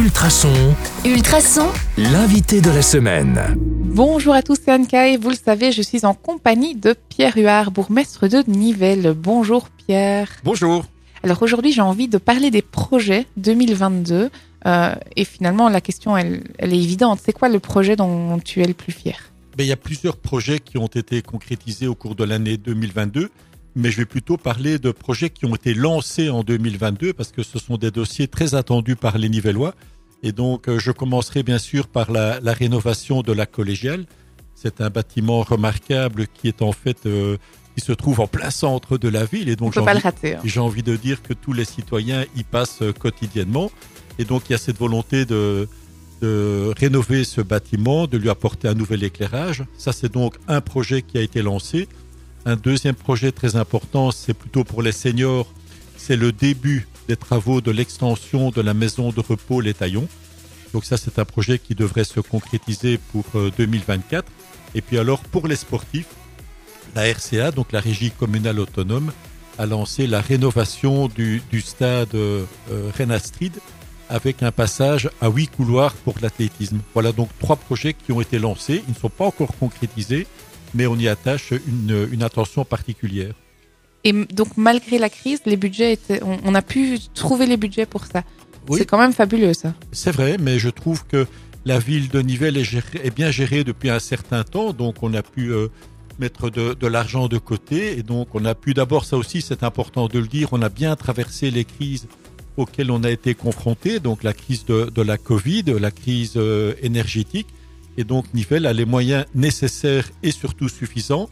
Ultrason, Ultrason, l'invité de la semaine. Bonjour à tous, c'est Anka et vous le savez, je suis en compagnie de Pierre Huard, bourgmestre de Nivelles. Bonjour Pierre. Bonjour. Alors aujourd'hui, j'ai envie de parler des projets 2022 euh, et finalement la question, elle, elle est évidente. C'est quoi le projet dont tu es le plus fier? Ben, il y a plusieurs projets qui ont été concrétisés au cours de l'année 2022, mais je vais plutôt parler de projets qui ont été lancés en 2022 parce que ce sont des dossiers très attendus par les Nivellois. Et donc, euh, je commencerai bien sûr par la, la rénovation de la collégiale. C'est un bâtiment remarquable qui est en fait, euh, qui se trouve en plein centre de la ville. Et On donc, j'ai envie, hein. envie de dire que tous les citoyens y passent euh, quotidiennement. Et donc, il y a cette volonté de, de rénover ce bâtiment, de lui apporter un nouvel éclairage. Ça, c'est donc un projet qui a été lancé. Un deuxième projet très important, c'est plutôt pour les seniors. C'est le début des travaux de l'extension de la maison de repos Les Taillons. Donc ça, c'est un projet qui devrait se concrétiser pour euh, 2024. Et puis alors, pour les sportifs, la RCA, donc la Régie communale autonome, a lancé la rénovation du, stade euh, Rennes Astrid avec un passage à huit couloirs pour l'athlétisme. Voilà donc trois projets qui ont été lancés. Ils ne sont pas encore concrétisés, mais on y attache une, une attention particulière. Et donc malgré la crise, les budgets étaient, on, on a pu trouver les budgets pour ça. Oui. C'est quand même fabuleux ça. C'est vrai, mais je trouve que la ville de Nivelles est, gérée- est bien gérée depuis un certain temps, donc on a pu euh, mettre de, de l'argent de côté, et donc on a pu d'abord, ça aussi c'est important de le dire, on a bien traversé les crises auxquelles on a été confronté, donc la crise de, de la Covid, la crise euh, énergétique, et donc Nivelles a les moyens nécessaires et surtout suffisants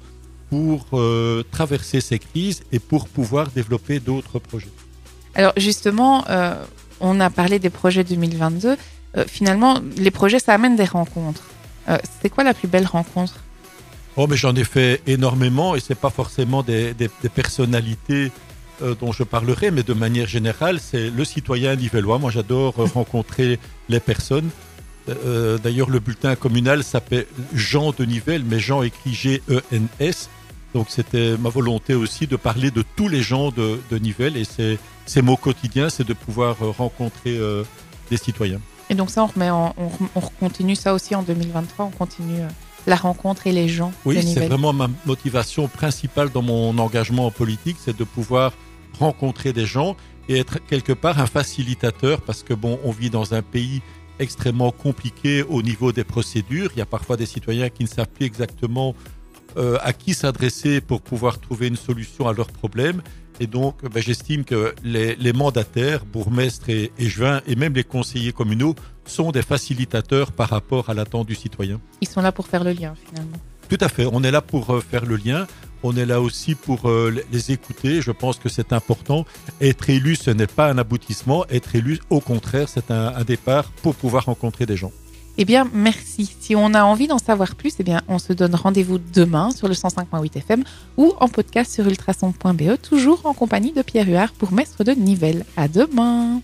pour euh, traverser ces crises et pour pouvoir développer d'autres projets. Alors justement, euh, on a parlé des projets 2022. Euh, finalement, les projets, ça amène des rencontres. C'est quoi la plus belle rencontre? Oh, mais j'en ai fait énormément et c'est pas forcément des, des- des personnalités dont je parlerai, mais de manière générale, c'est le citoyen nivellois. Moi, j'adore rencontrer les personnes. Euh, D'ailleurs, le bulletin communal s'appelle Jean de Nivelles, mais Jean écrit G-E-N-S. Donc, c'était ma volonté aussi de parler de tous les gens de, de Nivelles et c'est c'est mon quotidien, c'est de pouvoir euh, rencontrer euh, des citoyens. Et donc ça, on remet, en- on, on continue ça aussi en 2023. On continue la rencontre et les gens. Oui, c'est vraiment ma motivation principale dans mon engagement en politique, c'est de pouvoir rencontrer des gens et être quelque part un facilitateur parce que bon, on vit dans un pays extrêmement compliqué au niveau des procédures. Il y a parfois des citoyens qui ne savent plus exactement euh, à qui s'adresser pour pouvoir trouver une solution à leurs problèmes. Et donc, ben, j'estime que les, les mandataires, bourgmestres et, et juins, et même les conseillers communaux, sont des facilitateurs par rapport à l'attente du citoyen. Ils sont là pour faire le lien finalement. Tout à fait. On est là pour euh, faire le lien. On est là aussi pour euh, les- écouter. Je pense que c'est important. Être élu, ce n'est pas un aboutissement. Être élu, au contraire, c'est un, un départ pour pouvoir rencontrer des gens. Eh bien, merci. Si on a envie d'en savoir plus, eh bien, on se donne rendez-vous demain sur le 105.8 FM ou en podcast sur ultrason.be, toujours en compagnie de Pierre Huard pour Maître de Nivelles. À demain!